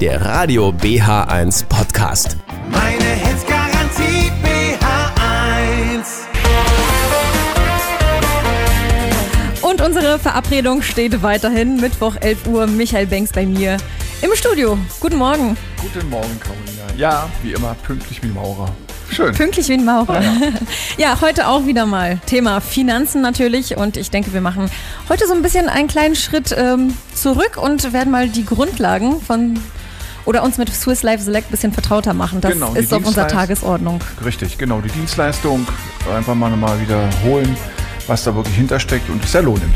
der Radio BH1 Podcast. Meine Hits Garantie BH1. Und unsere Verabredung steht weiterhin. Mittwoch 11 Uhr, Michael Banks bei mir im Studio. Guten Morgen. Guten Morgen, Carolina. Ja, wie immer, pünktlich wie ein Maurer. Schön. Pünktlich wie ein Maurer. Ja. heute auch wieder mal Thema Finanzen natürlich. Und ich denke, wir machen heute so ein bisschen einen kleinen Schritt ähm, zurück und werden mal die Grundlagen von oder uns mit Swiss Life Select ein bisschen vertrauter machen. Das Genau, ist auf unserer Tagesordnung. Richtig, genau. Die Dienstleistung einfach mal nochmal wiederholen, was da wirklich hintersteckt und ist sehr lohnend.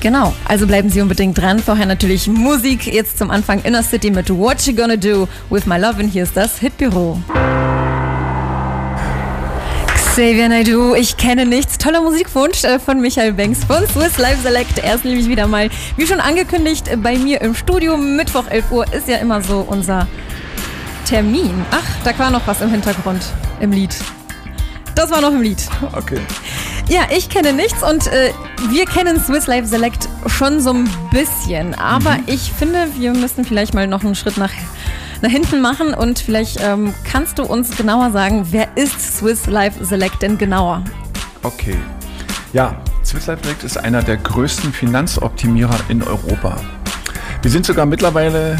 Genau, also bleiben Sie unbedingt dran. Vorher natürlich Musik. Jetzt zum Anfang Inner City mit What You Gonna Do with My Love. Und hier ist das Hitbüro. Xavier Naidoo, ich kenne nichts. Toller Musikwunsch äh, von Michael Banks von Swiss Life Select. Er ist nämlich wieder mal, wie schon angekündigt, bei mir im Studio. Mittwoch 11 Uhr ist ja immer so unser Termin. Ach, da war noch was im Hintergrund im Lied. Das war noch im Lied. Okay. Ja, ich kenne nichts und äh, wir kennen Swiss Life Select schon so ein bisschen. Aber ich finde, wir müssen vielleicht mal noch einen Schritt nach, nach hinten machen und vielleicht ähm, kannst du uns genauer sagen, wer ist Swiss Life Select denn genauer? Okay. Ja, Swiss Life Direct ist einer der größten Finanzoptimierer in Europa. Wir sind sogar mittlerweile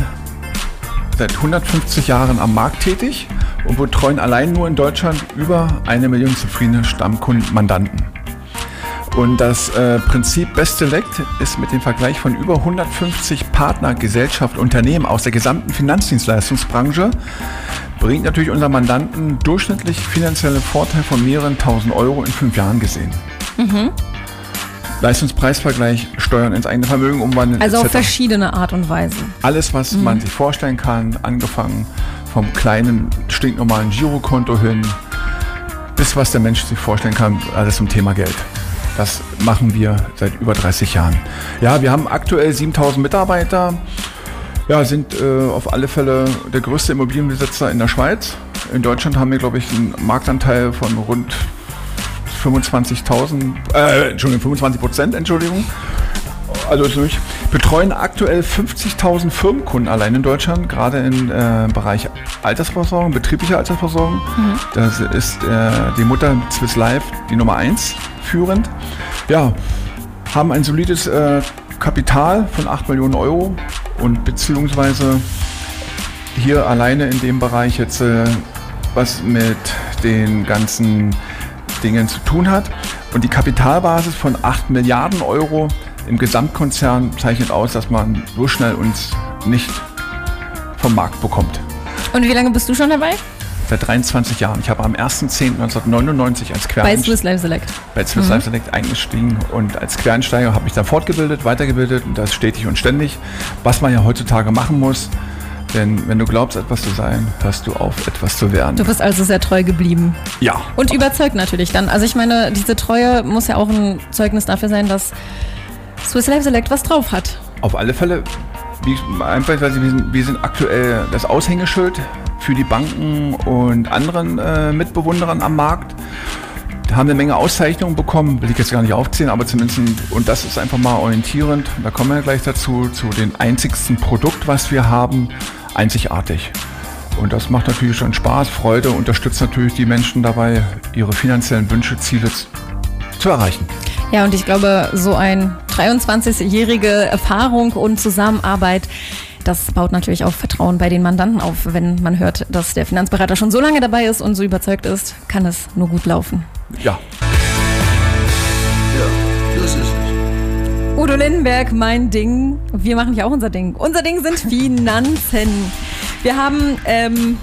seit 150 Jahren am Markt tätig und betreuen allein nur in Deutschland über eine Million zufriedene Stammkunden, Mandanten. Und das äh, Prinzip Best Select ist mit dem Vergleich von über 150 Partnergesellschaften, Unternehmen aus der gesamten Finanzdienstleistungsbranche bringt natürlich unseren Mandanten durchschnittlich finanzielle Vorteil von mehreren tausend Euro in fünf Jahren gesehen. Leistungspreisvergleich, Steuern ins eigene Vermögen umwandeln. Also auf etc. verschiedene Art und Weise. Alles, was man sich vorstellen kann, angefangen vom kleinen, stinknormalen Girokonto hin, bis was der Mensch sich vorstellen kann, alles zum Thema Geld. Das machen wir seit über 30 Jahren. Ja, wir haben aktuell 7000 Mitarbeiter, ja, sind äh, auf alle Fälle der größte Immobilienbesitzer in der Schweiz. In Deutschland haben wir, glaube ich, einen Marktanteil von rund 25.000, äh, Entschuldigung, 25 Prozent, Entschuldigung. Also durch betreuen aktuell 50.000 Firmenkunden allein in Deutschland, gerade im äh, Bereich Altersversorgung, betriebliche Altersversorgung. Das ist äh, die Mutter Swiss Life, die Nummer 1 führend. Ja, haben ein solides äh, Kapital von 8 Millionen Euro und beziehungsweise hier alleine in dem Bereich jetzt äh, was mit den ganzen Dingen zu tun hat. Und die Kapitalbasis von 8 Milliarden Euro im Gesamtkonzern zeichnet aus, dass man so schnell uns nicht vom Markt bekommt. Und wie lange bist du schon dabei? Seit 23 Jahren. Ich habe am 1.10.1999 als Bei Quereinsteiger Swiss Life Select. bei Swiss Life Select eingestiegen und als Quereinsteiger habe ich dann fortgebildet, weitergebildet und das stetig und ständig, was man ja heutzutage machen muss. Denn wenn du glaubst, etwas zu sein, hörst du auf, etwas zu werden. Du bist also sehr treu geblieben. ja. Und überzeugt natürlich dann. Also ich meine, diese Treue muss ja auch ein Zeugnis dafür sein, dass Swiss Life Select was drauf hat. Auf alle Fälle, wie, einfach, wir sind, wir sind aktuell das Aushängeschild für die Banken und anderen äh, Mitbewunderern am Markt. Haben eine Menge Auszeichnungen bekommen, will ich jetzt gar nicht aufzählen, aber zumindest, und das ist einfach mal orientierend, da kommen wir gleich dazu, zu dem einzigsten Produkt, was wir haben, einzigartig. Und das macht natürlich schon Spaß, Freude, unterstützt natürlich die Menschen dabei, ihre finanziellen Wünsche, Ziele zu erreichen. Ja, und ich glaube, so ein 23-jährige Erfahrung und Zusammenarbeit, das baut natürlich auch Vertrauen bei den Mandanten auf. Wenn man hört, dass der Finanzberater schon so lange dabei ist und so überzeugt ist, kann es nur gut laufen. Ja, Ja, das ist es. Udo Lindenberg, mein Ding. Wir machen ja auch unser Ding. Unser Ding sind Finanzen. Wir haben ähm,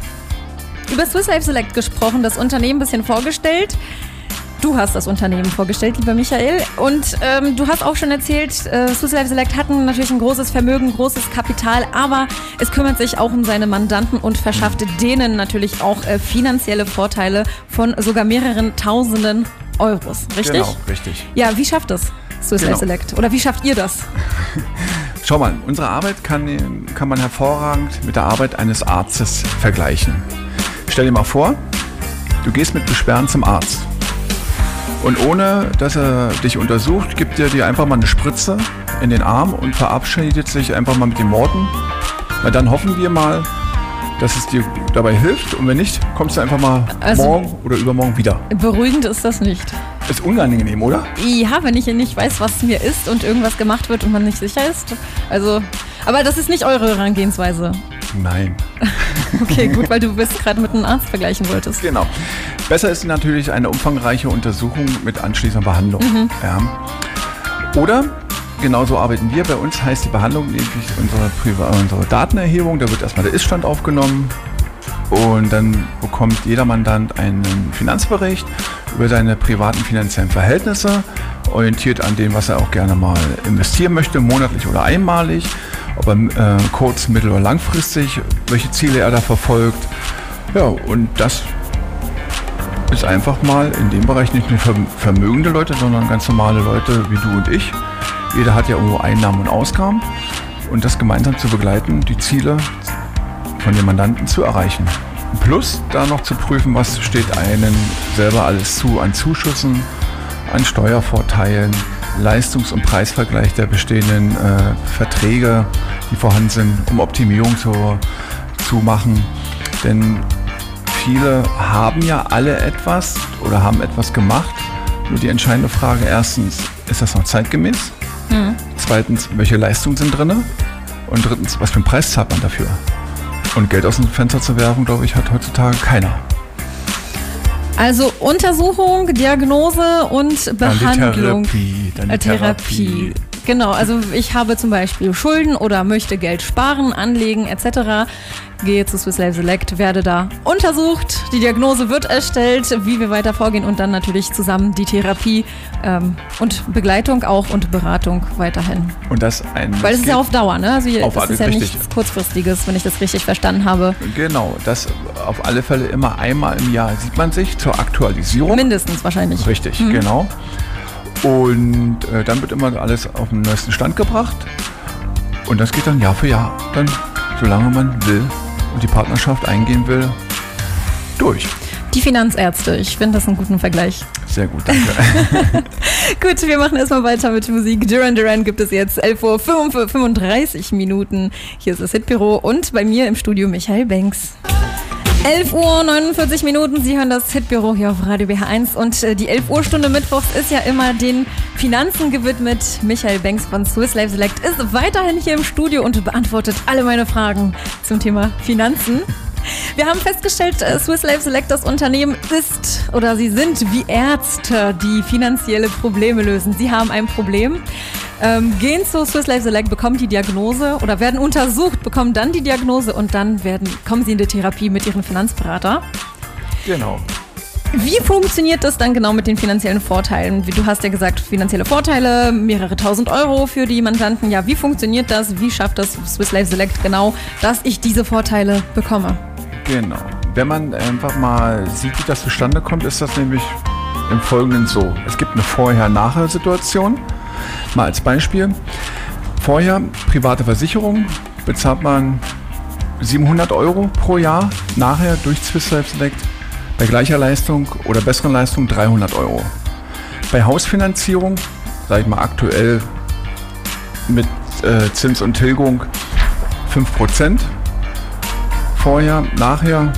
über Swiss Life Select gesprochen, das Unternehmen ein bisschen vorgestellt. Du hast das Unternehmen vorgestellt, lieber Michael. Und ähm, du hast auch schon erzählt, äh, Swiss Life Select hatten natürlich ein großes Vermögen, großes Kapital, aber es kümmert sich auch um seine Mandanten und verschafft denen natürlich auch äh, finanzielle Vorteile von sogar mehreren Tausenden Euros. Richtig? genau, richtig. Ja, wie schafft das Swiss Life Genau. Select? Oder wie schafft ihr das? Schau mal, unsere Arbeit kann, kann man hervorragend mit der Arbeit eines Arztes vergleichen. Stell dir mal vor, du gehst mit Beschwerden zum Arzt. Und ohne dass er dich untersucht, gibt er dir einfach mal eine Spritze in den Arm und verabschiedet sich einfach mal mit den Worten, Na, dann hoffen wir mal, dass es dir dabei hilft. Und wenn nicht, kommst du einfach mal Also- morgen oder übermorgen wieder. Beruhigend ist das nicht. Ist unangenehm, oder? Ja, wenn ich nicht weiß, was mir ist und irgendwas gemacht wird und man nicht sicher ist. Also, aber das ist nicht eure Herangehensweise. Nein. Okay, gut, weil du bist gerade mit einem Arzt vergleichen wolltest. Genau. Besser ist natürlich eine umfangreiche Untersuchung mit anschließender Behandlung. Ja. Oder, genauso arbeiten wir. Bei uns heißt die Behandlung nämlich unsere, unsere Datenerhebung. Da wird erstmal der Ist-Stand aufgenommen. Und dann bekommt jeder Mandant einen Finanzbericht über seine privaten finanziellen Verhältnisse, orientiert an dem, was er auch gerne mal investieren möchte, monatlich oder einmalig, ob er äh, kurz-, mittel- oder langfristig, welche Ziele er da verfolgt. Ja, und das ist einfach mal in dem Bereich nicht nur verm- vermögende Leute, sondern ganz normale Leute wie du und ich. Jeder hat ja irgendwo Einnahmen und Ausgaben. Und das gemeinsam zu begleiten, die Ziele von dem Mandanten zu erreichen. Plus da noch zu prüfen, was steht einem selber alles zu an Zuschüssen, an Steuervorteilen, Leistungs- und Preisvergleich der bestehenden äh, Verträge, die vorhanden sind, um Optimierung zu, zu machen. Denn viele haben ja alle etwas oder haben etwas gemacht. Nur die entscheidende Frage erstens, ist das noch zeitgemäß? Zweitens, welche Leistungen sind drin? Und drittens, was für einen Preis zahlt man dafür? Und Geld aus dem Fenster zu werfen, glaube ich, hat heutzutage keiner. Also Untersuchung, Diagnose und Dann die Behandlung. Therapie. Dann die Äh, Therapie. Genau, also ich habe zum Beispiel Schulden oder möchte Geld sparen, anlegen etc. Gehe zu Swiss Life Select, werde da untersucht, die Diagnose wird erstellt, wie wir weiter vorgehen und dann natürlich zusammen die Therapie ähm, und Begleitung auch und Beratung weiterhin. Und das ein. Weil es ist ja auf Dauer, ne? Also Auf das ist ja richtig. nichts kurzfristiges, wenn ich das richtig verstanden habe. Genau, das auf alle Fälle immer einmal im Jahr sieht man sich zur Aktualisierung. Mindestens wahrscheinlich. Richtig, genau. Und äh, dann wird immer alles auf den neuesten Stand gebracht. Und das geht dann Jahr für Jahr, dann solange man will und die Partnerschaft eingehen will, durch. Die Finanzärzte, ich finde das einen guten Vergleich. Sehr gut, danke. Gut, wir machen erstmal weiter mit Musik. Duran Duran gibt es jetzt 11 Uhr 35 Minuten. Hier ist das Hitbüro und bei mir im Studio Michael Banks. 11 Uhr 49 Minuten, Sie hören das Hitbüro hier auf Radio BH1 und äh, die 11 Uhr Stunde Mittwochs ist ja immer den Finanzen gewidmet. Michael Banks von Swiss Life Select ist weiterhin hier im Studio und beantwortet alle meine Fragen zum Thema Finanzen. Wir haben festgestellt, äh, Swiss Life Select, das Unternehmen ist oder sie sind wie Ärzte, die finanzielle Probleme lösen. Sie haben ein Problem, ähm, gehen zu Swiss Life Select, bekommen die Diagnose oder werden untersucht, bekommen dann die Diagnose und dann werden, kommen sie in die Therapie mit ihrem Finanzberater. genau. Wie funktioniert das dann genau mit den finanziellen Vorteilen? Du hast ja gesagt, finanzielle Vorteile, mehrere tausend Euro für die Mandanten. Ja, wie funktioniert das? Wie schafft das Swiss Life Select genau, dass ich diese Vorteile bekomme? Genau. Wenn man einfach mal sieht, wie das zustande kommt, ist das nämlich im Folgenden so. Es gibt eine Vorher-Nachher-Situation. Mal als Beispiel. Vorher, private Versicherung, bezahlt man 700 Euro pro Jahr. Nachher durch Swiss Life Select bei gleicher Leistung oder besseren Leistung 300 Euro. Bei Hausfinanzierung, sage ich mal aktuell mit äh, Zins und Tilgung 5%. Vorher, nachher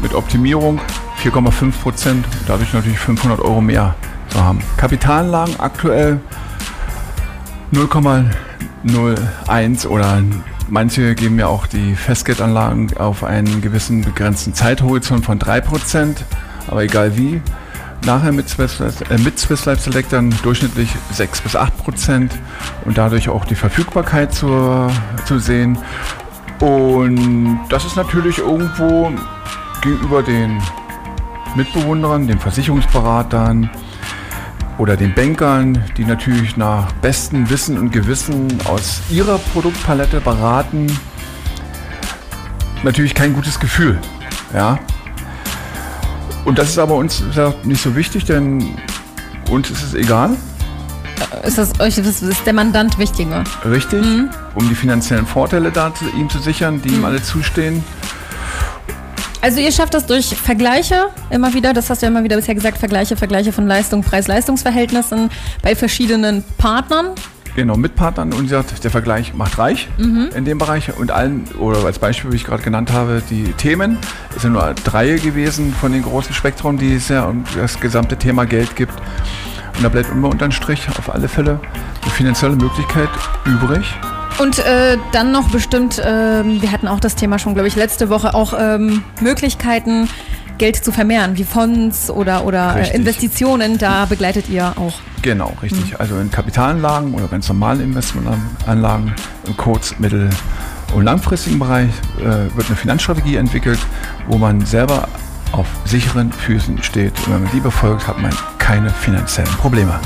mit Optimierung 4,5 Prozent, dadurch natürlich 500 Euro mehr zu haben. Kapitalanlagen aktuell 0,01 oder manche geben ja auch die Festgeldanlagen auf einen gewissen begrenzten Zeithorizont von 3 Prozent, aber egal wie. Nachher mit Swiss, äh, mit Swiss Life Select dann durchschnittlich 6 bis 8 Prozent und dadurch auch die Verfügbarkeit zu, zu sehen. Und das ist natürlich irgendwo gegenüber den Mitbewunderern, den Versicherungsberatern oder den Bankern, die natürlich nach bestem Wissen und Gewissen aus ihrer Produktpalette beraten, natürlich kein gutes Gefühl. Ja. Und das ist aber uns nicht so wichtig, denn uns ist es egal. Ist das euch, ist der Mandant wichtiger? Richtig, um die finanziellen Vorteile da zu, ihm zu sichern, die ihm alle zustehen. Also ihr schafft das durch Vergleiche immer wieder, das hast du ja immer wieder bisher gesagt, Vergleiche, Vergleiche von Leistung, Preis-Leistungsverhältnissen bei verschiedenen Partnern. Genau, mit Partnern. Und sie sagt, der Vergleich macht reich in dem Bereich. Und allen, oder als Beispiel, wie ich gerade genannt habe, die Themen, es sind nur drei gewesen von den großen Spektrum, die es ja um das gesamte Thema Geld gibt. Und da bleibt immer unterm Strich auf alle Fälle die finanzielle Möglichkeit übrig. Und äh, dann noch bestimmt, ähm, wir hatten auch das Thema schon, glaube ich, letzte Woche, auch ähm, Möglichkeiten, Geld zu vermehren, wie Fonds oder, oder äh, Richtig. Investitionen. Da begleitet ihr auch. Genau, richtig. Also in Kapitalanlagen oder ganz normalen Investmentanlagen im kurz-, mittel- und langfristigen Bereich äh, wird eine Finanzstrategie entwickelt, wo man selber auf sicheren Füßen steht. Und wenn man die befolgt, hat man keine finanziellen Probleme.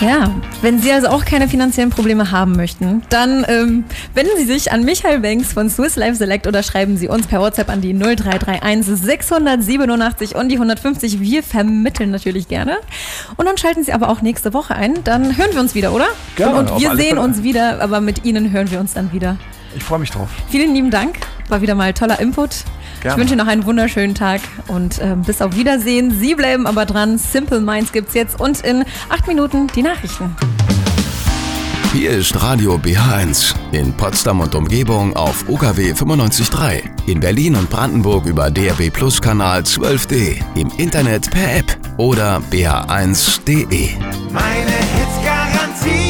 Ja, wenn Sie also auch keine finanziellen Probleme haben möchten, dann ähm, wenden Sie sich an Michael Banks von Swiss Life Select oder schreiben Sie uns per WhatsApp an die 0331 687 und die 150. Wir vermitteln natürlich gerne. Und dann schalten Sie aber auch nächste Woche ein. Dann hören wir uns wieder, oder? Gerne, und wir sehen uns wieder, aber mit Ihnen hören wir uns dann wieder. Ich freue mich drauf. Vielen lieben Dank. War wieder mal toller Input. Gerne. Ich wünsche Ihnen noch einen wunderschönen Tag und ähm, bis auf Wiedersehen. Sie bleiben aber dran. Simple Minds gibt's jetzt und in acht Minuten die Nachrichten. Hier ist Radio BH1. In Potsdam und Umgebung auf UKW 95.3. In Berlin und Brandenburg über DRB Plus Kanal 12D. Im Internet per App oder bh1.de. Meine Hits garantiert.